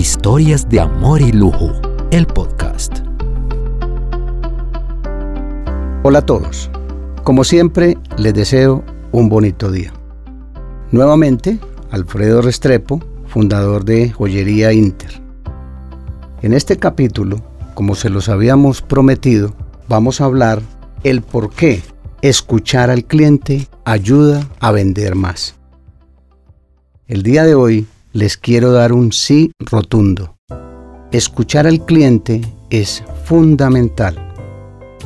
Historias de Amor y Lujo, el podcast. Hola a todos. Como siempre, les deseo un bonito día. Nuevamente, Alfredo Restrepo, fundador de Joyería Inter. En este capítulo, como se los habíamos prometido, vamos a hablar el por qué escuchar al cliente ayuda a vender más. El día de hoy les quiero dar un sí rotundo. Escuchar al cliente es fundamental.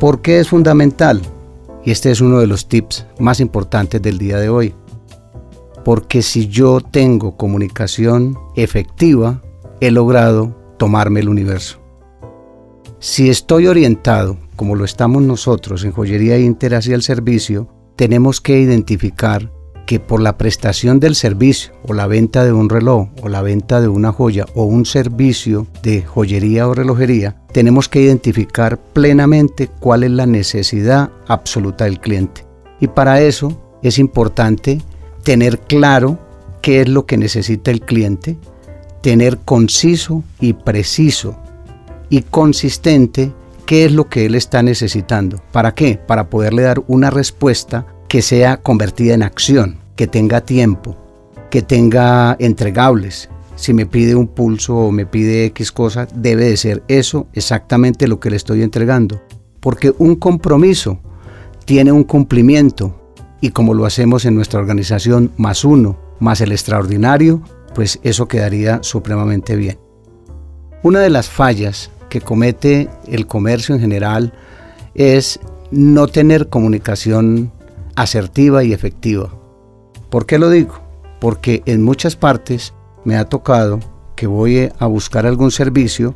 ¿Por qué es fundamental? Y este es uno de los tips más importantes del día de hoy. Porque si yo tengo comunicación efectiva, he logrado tomarme el universo. Si estoy orientado, como lo estamos nosotros en Joyería Inter hacia el servicio, tenemos que identificar que por la prestación del servicio o la venta de un reloj o la venta de una joya o un servicio de joyería o relojería, tenemos que identificar plenamente cuál es la necesidad absoluta del cliente. Y para eso es importante tener claro qué es lo que necesita el cliente, tener conciso y preciso y consistente qué es lo que él está necesitando. ¿Para qué? Para poderle dar una respuesta que sea convertida en acción, que tenga tiempo, que tenga entregables. Si me pide un pulso o me pide X cosa, debe de ser eso exactamente lo que le estoy entregando. Porque un compromiso tiene un cumplimiento y como lo hacemos en nuestra organización más uno, más el extraordinario, pues eso quedaría supremamente bien. Una de las fallas que comete el comercio en general es no tener comunicación asertiva y efectiva. ¿Por qué lo digo? Porque en muchas partes me ha tocado que voy a buscar algún servicio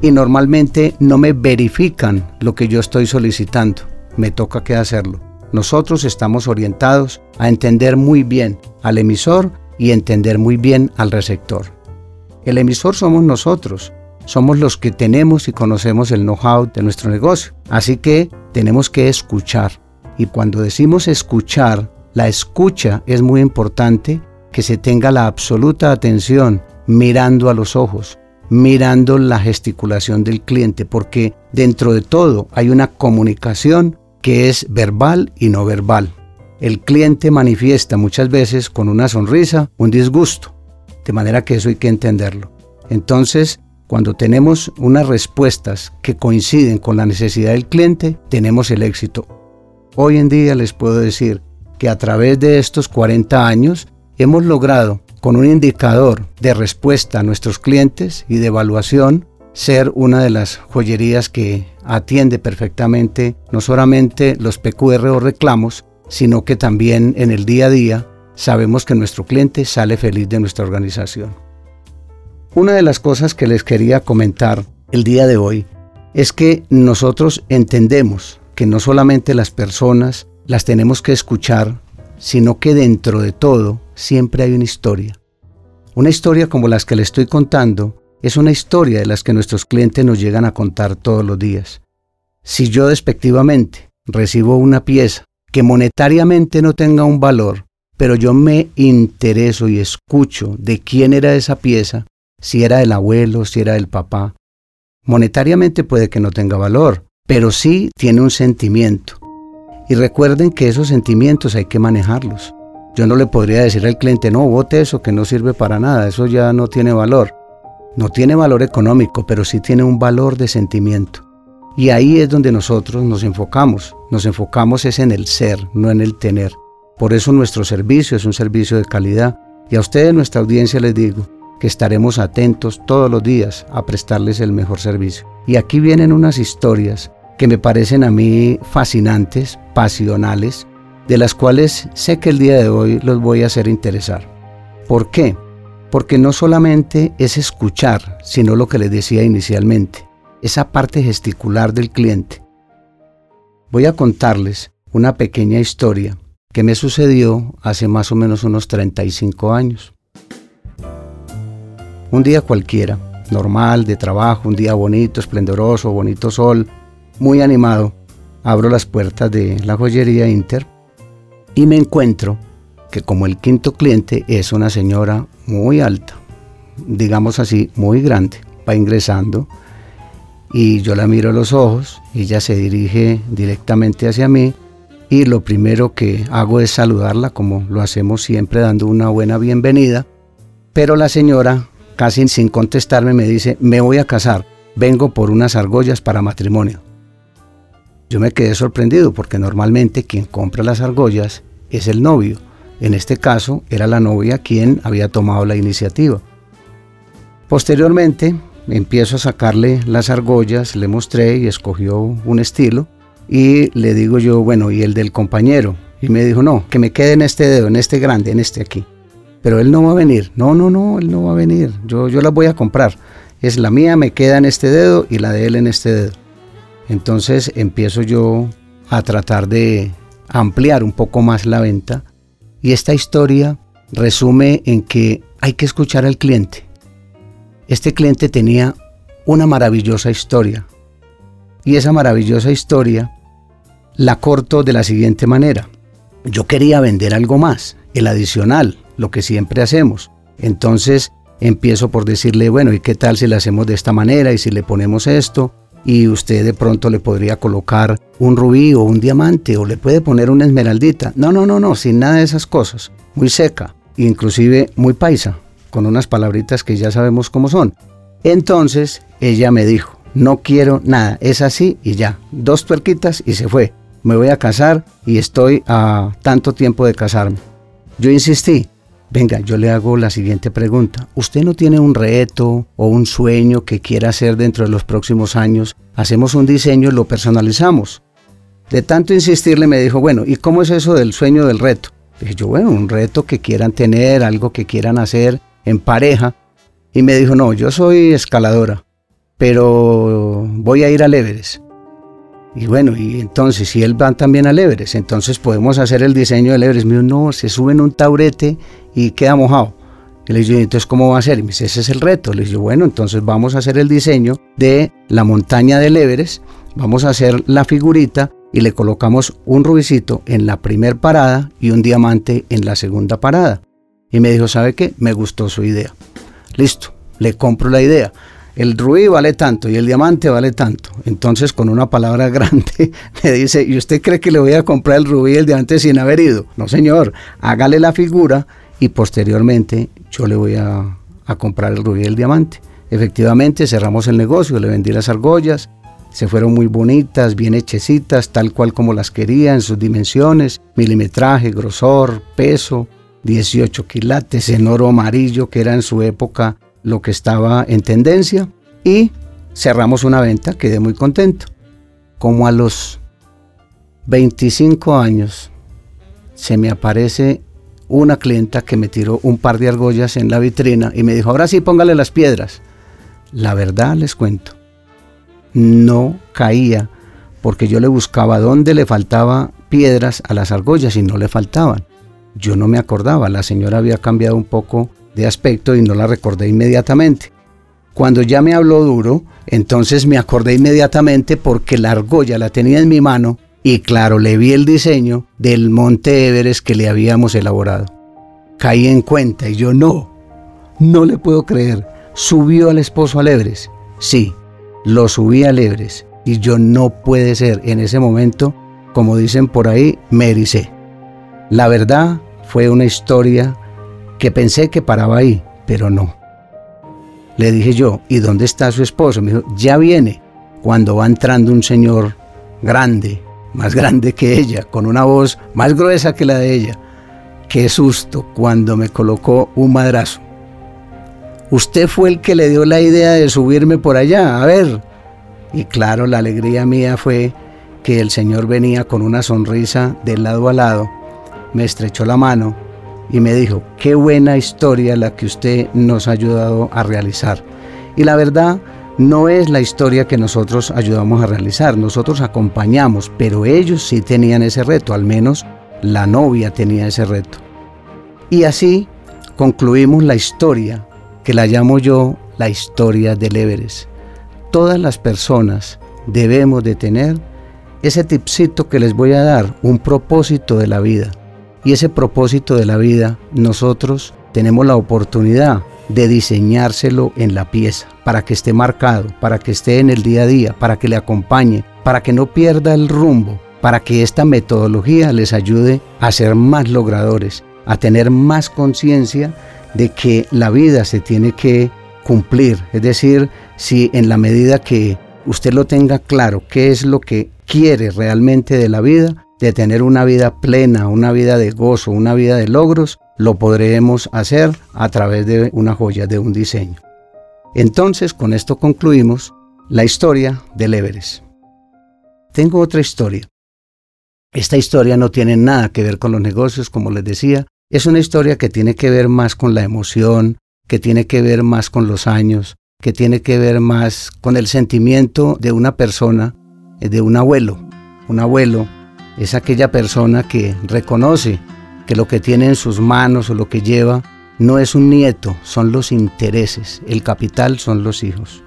y normalmente no me verifican lo que yo estoy solicitando. Me toca que hacerlo. Nosotros estamos orientados a entender muy bien al emisor y entender muy bien al receptor. El emisor somos nosotros, somos los que tenemos y conocemos el know-how de nuestro negocio. Así que tenemos que escuchar. Y cuando decimos escuchar, la escucha es muy importante que se tenga la absoluta atención mirando a los ojos, mirando la gesticulación del cliente, porque dentro de todo hay una comunicación que es verbal y no verbal. El cliente manifiesta muchas veces con una sonrisa un disgusto, de manera que eso hay que entenderlo. Entonces, cuando tenemos unas respuestas que coinciden con la necesidad del cliente, tenemos el éxito. Hoy en día les puedo decir que a través de estos 40 años hemos logrado, con un indicador de respuesta a nuestros clientes y de evaluación, ser una de las joyerías que atiende perfectamente no solamente los PQR o reclamos, sino que también en el día a día sabemos que nuestro cliente sale feliz de nuestra organización. Una de las cosas que les quería comentar el día de hoy es que nosotros entendemos que no solamente las personas las tenemos que escuchar, sino que dentro de todo siempre hay una historia. Una historia como las que le estoy contando es una historia de las que nuestros clientes nos llegan a contar todos los días. Si yo despectivamente recibo una pieza que monetariamente no tenga un valor, pero yo me intereso y escucho de quién era esa pieza, si era del abuelo, si era del papá, monetariamente puede que no tenga valor, pero sí tiene un sentimiento. Y recuerden que esos sentimientos hay que manejarlos. Yo no le podría decir al cliente, no, vote eso que no sirve para nada, eso ya no tiene valor. No tiene valor económico, pero sí tiene un valor de sentimiento. Y ahí es donde nosotros nos enfocamos. Nos enfocamos es en el ser, no en el tener. Por eso nuestro servicio es un servicio de calidad. Y a ustedes, nuestra audiencia, les digo que estaremos atentos todos los días a prestarles el mejor servicio. Y aquí vienen unas historias que me parecen a mí fascinantes, pasionales, de las cuales sé que el día de hoy los voy a hacer interesar. ¿Por qué? Porque no solamente es escuchar, sino lo que les decía inicialmente, esa parte gesticular del cliente. Voy a contarles una pequeña historia que me sucedió hace más o menos unos 35 años. Un día cualquiera, normal, de trabajo, un día bonito, esplendoroso, bonito sol, muy animado, abro las puertas de la joyería Inter y me encuentro que como el quinto cliente es una señora muy alta, digamos así, muy grande. Va ingresando y yo la miro a los ojos, ella se dirige directamente hacia mí y lo primero que hago es saludarla como lo hacemos siempre dando una buena bienvenida, pero la señora casi sin contestarme me dice, me voy a casar, vengo por unas argollas para matrimonio. Yo me quedé sorprendido porque normalmente quien compra las argollas es el novio. En este caso era la novia quien había tomado la iniciativa. Posteriormente empiezo a sacarle las argollas, le mostré y escogió un estilo y le digo yo, bueno, ¿y el del compañero? Y me dijo, no, que me quede en este dedo, en este grande, en este aquí. Pero él no va a venir. No, no, no, él no va a venir. Yo, yo las voy a comprar. Es la mía, me queda en este dedo y la de él en este dedo. Entonces empiezo yo a tratar de ampliar un poco más la venta y esta historia resume en que hay que escuchar al cliente. Este cliente tenía una maravillosa historia y esa maravillosa historia la corto de la siguiente manera. Yo quería vender algo más, el adicional, lo que siempre hacemos. Entonces empiezo por decirle, bueno, ¿y qué tal si le hacemos de esta manera y si le ponemos esto? Y usted de pronto le podría colocar un rubí o un diamante o le puede poner una esmeraldita. No, no, no, no, sin nada de esas cosas. Muy seca, inclusive muy paisa, con unas palabritas que ya sabemos cómo son. Entonces ella me dijo, no quiero nada, es así y ya, dos tuerquitas y se fue. Me voy a casar y estoy a tanto tiempo de casarme. Yo insistí, Venga, yo le hago la siguiente pregunta. ¿Usted no tiene un reto o un sueño que quiera hacer dentro de los próximos años? Hacemos un diseño y lo personalizamos. De tanto insistirle me dijo, bueno, ¿y cómo es eso del sueño del reto? Dije yo, bueno, un reto que quieran tener, algo que quieran hacer en pareja. Y me dijo, no, yo soy escaladora, pero voy a ir al Everest. Y bueno, y entonces, si él va también al Everest, entonces podemos hacer el diseño del Everest. Me dijo, no, se sube en un taurete y queda mojado. Y le dije, entonces, ¿cómo va a ser? Y me dice, ese es el reto. Le dije, bueno, entonces vamos a hacer el diseño de la montaña del Everest, vamos a hacer la figurita y le colocamos un rubicito en la primer parada y un diamante en la segunda parada. Y me dijo, ¿sabe qué? Me gustó su idea. Listo, le compro la idea el rubí vale tanto y el diamante vale tanto. Entonces, con una palabra grande, me dice, ¿y usted cree que le voy a comprar el rubí y el diamante sin haber ido? No, señor, hágale la figura y posteriormente yo le voy a, a comprar el rubí y el diamante. Efectivamente, cerramos el negocio, le vendí las argollas, se fueron muy bonitas, bien hechecitas, tal cual como las quería en sus dimensiones, milimetraje, grosor, peso, 18 quilates en oro amarillo, que era en su época lo que estaba en tendencia y cerramos una venta, quedé muy contento. Como a los 25 años se me aparece una clienta que me tiró un par de argollas en la vitrina y me dijo, ahora sí póngale las piedras. La verdad les cuento, no caía porque yo le buscaba dónde le faltaba piedras a las argollas y no le faltaban. Yo no me acordaba, la señora había cambiado un poco de aspecto y no la recordé inmediatamente. Cuando ya me habló duro, entonces me acordé inmediatamente porque la argolla la tenía en mi mano y claro, le vi el diseño del monte Everest que le habíamos elaborado. Caí en cuenta y yo no, no le puedo creer. ¿Subió al esposo al Everest? Sí, lo subí al Everest y yo no puede ser. En ese momento, como dicen por ahí, me. La verdad fue una historia que pensé que paraba ahí, pero no. Le dije yo, ¿y dónde está su esposo? Me dijo, ya viene. Cuando va entrando un señor grande, más grande que ella, con una voz más gruesa que la de ella. Qué susto cuando me colocó un madrazo. Usted fue el que le dio la idea de subirme por allá, a ver. Y claro, la alegría mía fue que el Señor venía con una sonrisa de lado a lado, me estrechó la mano y me dijo, qué buena historia la que usted nos ha ayudado a realizar. Y la verdad, no es la historia que nosotros ayudamos a realizar, nosotros acompañamos, pero ellos sí tenían ese reto, al menos la novia tenía ese reto. Y así concluimos la historia, que la llamo yo la historia del Everest. Todas las personas debemos de tener ese tipcito que les voy a dar, un propósito de la vida y ese propósito de la vida, nosotros tenemos la oportunidad de diseñárselo en la pieza, para que esté marcado, para que esté en el día a día, para que le acompañe, para que no pierda el rumbo, para que esta metodología les ayude a ser más logradores, a tener más conciencia de que la vida se tiene que cumplir. Es decir, si en la medida que usted lo tenga claro, qué es lo que quiere realmente de la vida, de tener una vida plena, una vida de gozo, una vida de logros, lo podremos hacer a través de una joya, de un diseño. Entonces, con esto concluimos la historia del Everest. Tengo otra historia. Esta historia no tiene nada que ver con los negocios, como les decía, es una historia que tiene que ver más con la emoción, que tiene que ver más con los años, que tiene que ver más con el sentimiento de una persona, de un abuelo. Un abuelo es aquella persona que reconoce que lo que tiene en sus manos o lo que lleva no es un nieto, son los intereses, el capital son los hijos.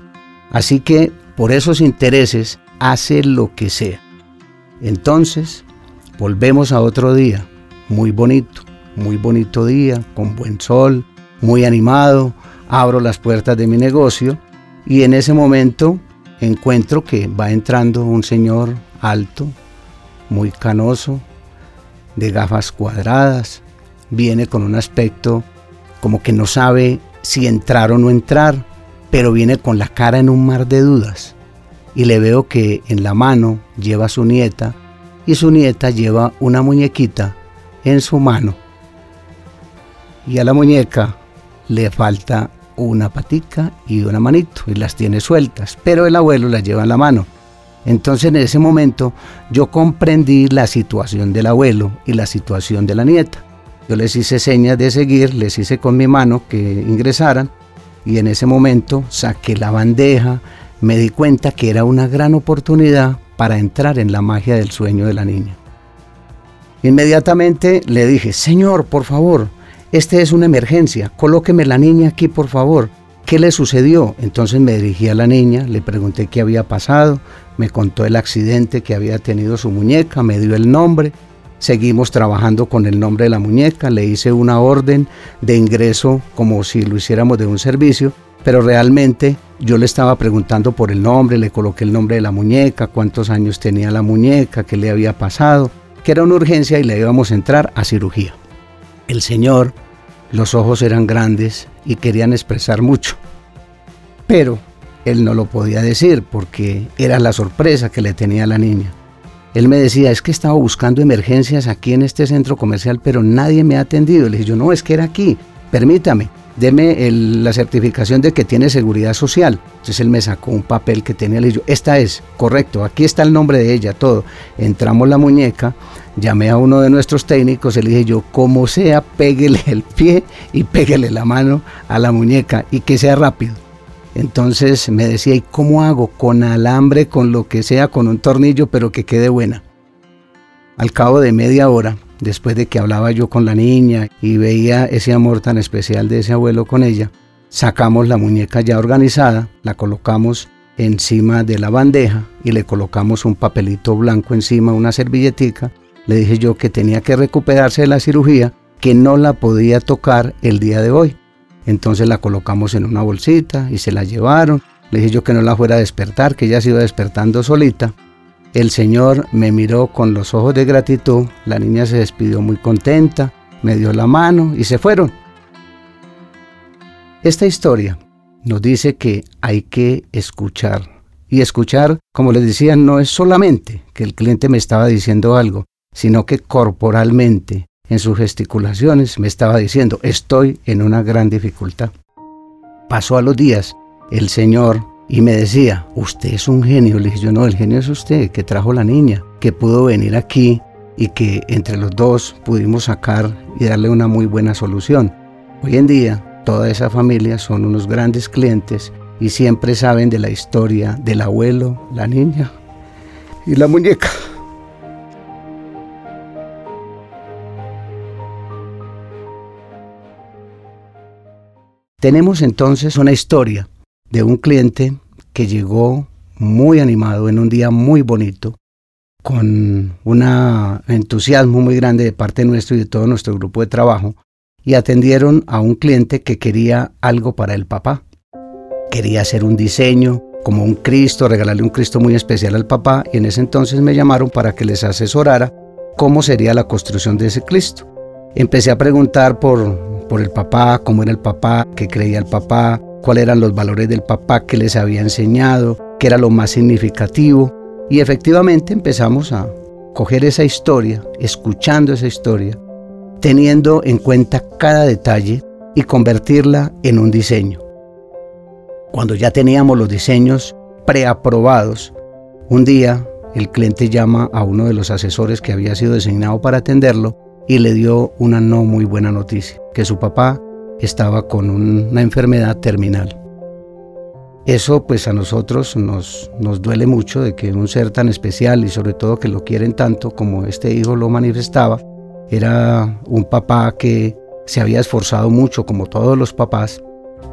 Así que por esos intereses hace lo que sea. Entonces, volvemos a otro día, muy bonito, muy bonito día, con buen sol, muy animado, abro las puertas de mi negocio y en ese momento encuentro que va entrando un señor alto, muy canoso, de gafas cuadradas, viene con un aspecto como que no sabe si entrar o no entrar, pero viene con la cara en un mar de dudas. Y le veo que en la mano lleva a su nieta y su nieta lleva una muñequita en su mano. Y a la muñeca le falta una patica y una manito y las tiene sueltas, pero el abuelo las lleva en la mano. Entonces en ese momento yo comprendí la situación del abuelo y la situación de la nieta. Yo les hice señas de seguir, les hice con mi mano que ingresaran y en ese momento saqué la bandeja, me di cuenta que era una gran oportunidad para entrar en la magia del sueño de la niña. Inmediatamente le dije, Señor, por favor, esta es una emergencia, colóqueme la niña aquí, por favor. ¿Qué le sucedió? Entonces me dirigí a la niña, le pregunté qué había pasado, me contó el accidente que había tenido su muñeca, me dio el nombre, seguimos trabajando con el nombre de la muñeca, le hice una orden de ingreso como si lo hiciéramos de un servicio, pero realmente yo le estaba preguntando por el nombre, le coloqué el nombre de la muñeca, cuántos años tenía la muñeca, qué le había pasado, que era una urgencia y le íbamos a entrar a cirugía. El señor, los ojos eran grandes y querían expresar mucho, pero él no lo podía decir porque era la sorpresa que le tenía la niña. Él me decía, es que estaba buscando emergencias aquí en este centro comercial, pero nadie me ha atendido. Le dije yo, no, es que era aquí, permítame, deme la certificación de que tiene seguridad social. Entonces él me sacó un papel que tenía, le esta es, correcto, aquí está el nombre de ella, todo. Entramos la muñeca, llamé a uno de nuestros técnicos le dije yo, como sea, péguele el pie y péguele la mano a la muñeca y que sea rápido. Entonces me decía, ¿y cómo hago? Con alambre, con lo que sea, con un tornillo, pero que quede buena. Al cabo de media hora, después de que hablaba yo con la niña y veía ese amor tan especial de ese abuelo con ella, sacamos la muñeca ya organizada, la colocamos encima de la bandeja y le colocamos un papelito blanco encima, una servilletica. Le dije yo que tenía que recuperarse de la cirugía, que no la podía tocar el día de hoy. Entonces la colocamos en una bolsita y se la llevaron. Le dije yo que no la fuera a despertar, que ella se iba despertando solita. El Señor me miró con los ojos de gratitud, la niña se despidió muy contenta, me dio la mano y se fueron. Esta historia nos dice que hay que escuchar. Y escuchar, como les decía, no es solamente que el cliente me estaba diciendo algo, sino que corporalmente en sus gesticulaciones me estaba diciendo, estoy en una gran dificultad. Pasó a los días el Señor y me decía, usted es un genio. Le dije yo, no, el genio es usted, que trajo la niña, que pudo venir aquí y que entre los dos pudimos sacar y darle una muy buena solución. Hoy en día, toda esa familia son unos grandes clientes y siempre saben de la historia del abuelo, la niña y la muñeca. Tenemos entonces una historia de un cliente que llegó muy animado en un día muy bonito, con un entusiasmo muy grande de parte nuestro y de todo nuestro grupo de trabajo, y atendieron a un cliente que quería algo para el papá. Quería hacer un diseño como un Cristo, regalarle un Cristo muy especial al papá y en ese entonces me llamaron para que les asesorara cómo sería la construcción de ese Cristo. Empecé a preguntar por, por el papá, cómo era el papá, qué creía el papá, cuáles eran los valores del papá que les había enseñado, qué era lo más significativo. Y efectivamente empezamos a coger esa historia, escuchando esa historia, teniendo en cuenta cada detalle y convertirla en un diseño. Cuando ya teníamos los diseños preaprobados, un día el cliente llama a uno de los asesores que había sido designado para atenderlo y le dio una no muy buena noticia, que su papá estaba con una enfermedad terminal. Eso pues a nosotros nos, nos duele mucho de que un ser tan especial y sobre todo que lo quieren tanto como este hijo lo manifestaba, era un papá que se había esforzado mucho como todos los papás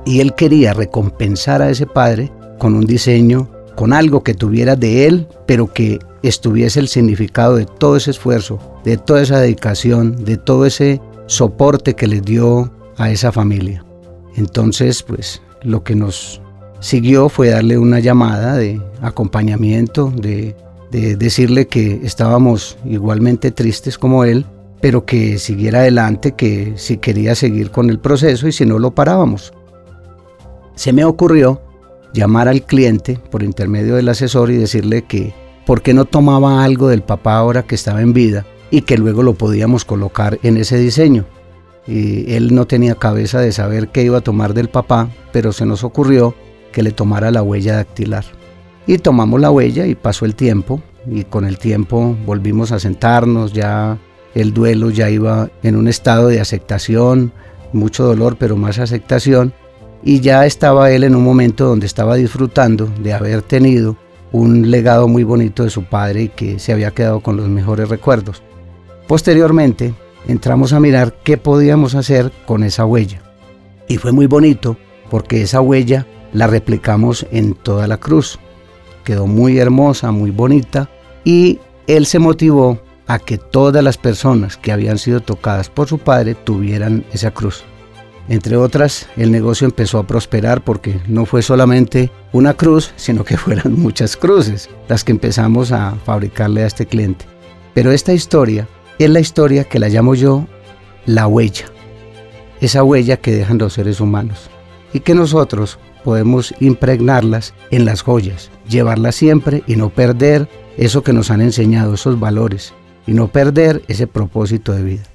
y él quería recompensar a ese padre con un diseño, con algo que tuviera de él, pero que estuviese el significado de todo ese esfuerzo, de toda esa dedicación, de todo ese soporte que le dio a esa familia. Entonces, pues lo que nos siguió fue darle una llamada de acompañamiento, de, de decirle que estábamos igualmente tristes como él, pero que siguiera adelante, que si quería seguir con el proceso y si no lo parábamos. Se me ocurrió llamar al cliente por intermedio del asesor y decirle que por qué no tomaba algo del papá ahora que estaba en vida y que luego lo podíamos colocar en ese diseño. Y él no tenía cabeza de saber qué iba a tomar del papá, pero se nos ocurrió que le tomara la huella dactilar. Y tomamos la huella y pasó el tiempo y con el tiempo volvimos a sentarnos, ya el duelo ya iba en un estado de aceptación, mucho dolor, pero más aceptación y ya estaba él en un momento donde estaba disfrutando de haber tenido un legado muy bonito de su padre y que se había quedado con los mejores recuerdos. Posteriormente entramos a mirar qué podíamos hacer con esa huella. Y fue muy bonito porque esa huella la replicamos en toda la cruz. Quedó muy hermosa, muy bonita y él se motivó a que todas las personas que habían sido tocadas por su padre tuvieran esa cruz. Entre otras, el negocio empezó a prosperar porque no fue solamente una cruz, sino que fueron muchas cruces las que empezamos a fabricarle a este cliente. Pero esta historia es la historia que la llamo yo la huella. Esa huella que dejan los seres humanos y que nosotros podemos impregnarlas en las joyas, llevarlas siempre y no perder eso que nos han enseñado, esos valores, y no perder ese propósito de vida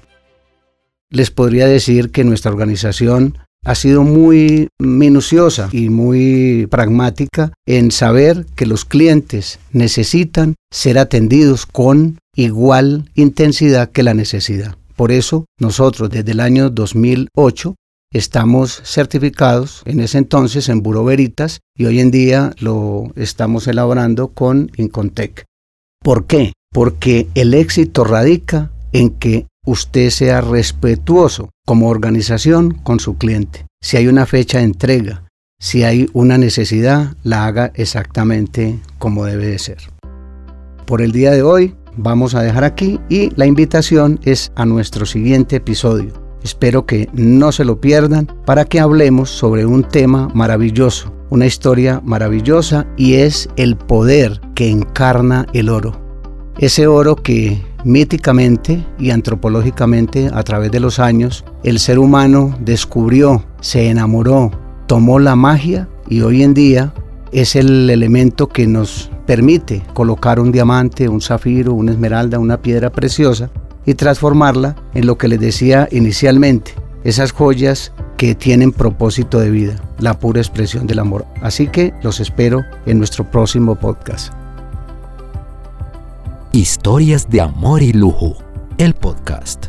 les podría decir que nuestra organización ha sido muy minuciosa y muy pragmática en saber que los clientes necesitan ser atendidos con igual intensidad que la necesidad. Por eso nosotros desde el año 2008 estamos certificados en ese entonces en Buro Veritas y hoy en día lo estamos elaborando con Incontec. ¿Por qué? Porque el éxito radica en que usted sea respetuoso como organización con su cliente. Si hay una fecha de entrega, si hay una necesidad, la haga exactamente como debe de ser. Por el día de hoy vamos a dejar aquí y la invitación es a nuestro siguiente episodio. Espero que no se lo pierdan para que hablemos sobre un tema maravilloso, una historia maravillosa y es el poder que encarna el oro. Ese oro que míticamente y antropológicamente a través de los años el ser humano descubrió, se enamoró, tomó la magia y hoy en día es el elemento que nos permite colocar un diamante, un zafiro, una esmeralda, una piedra preciosa y transformarla en lo que les decía inicialmente, esas joyas que tienen propósito de vida, la pura expresión del amor. Así que los espero en nuestro próximo podcast. Historias de Amor y Lujo, el podcast.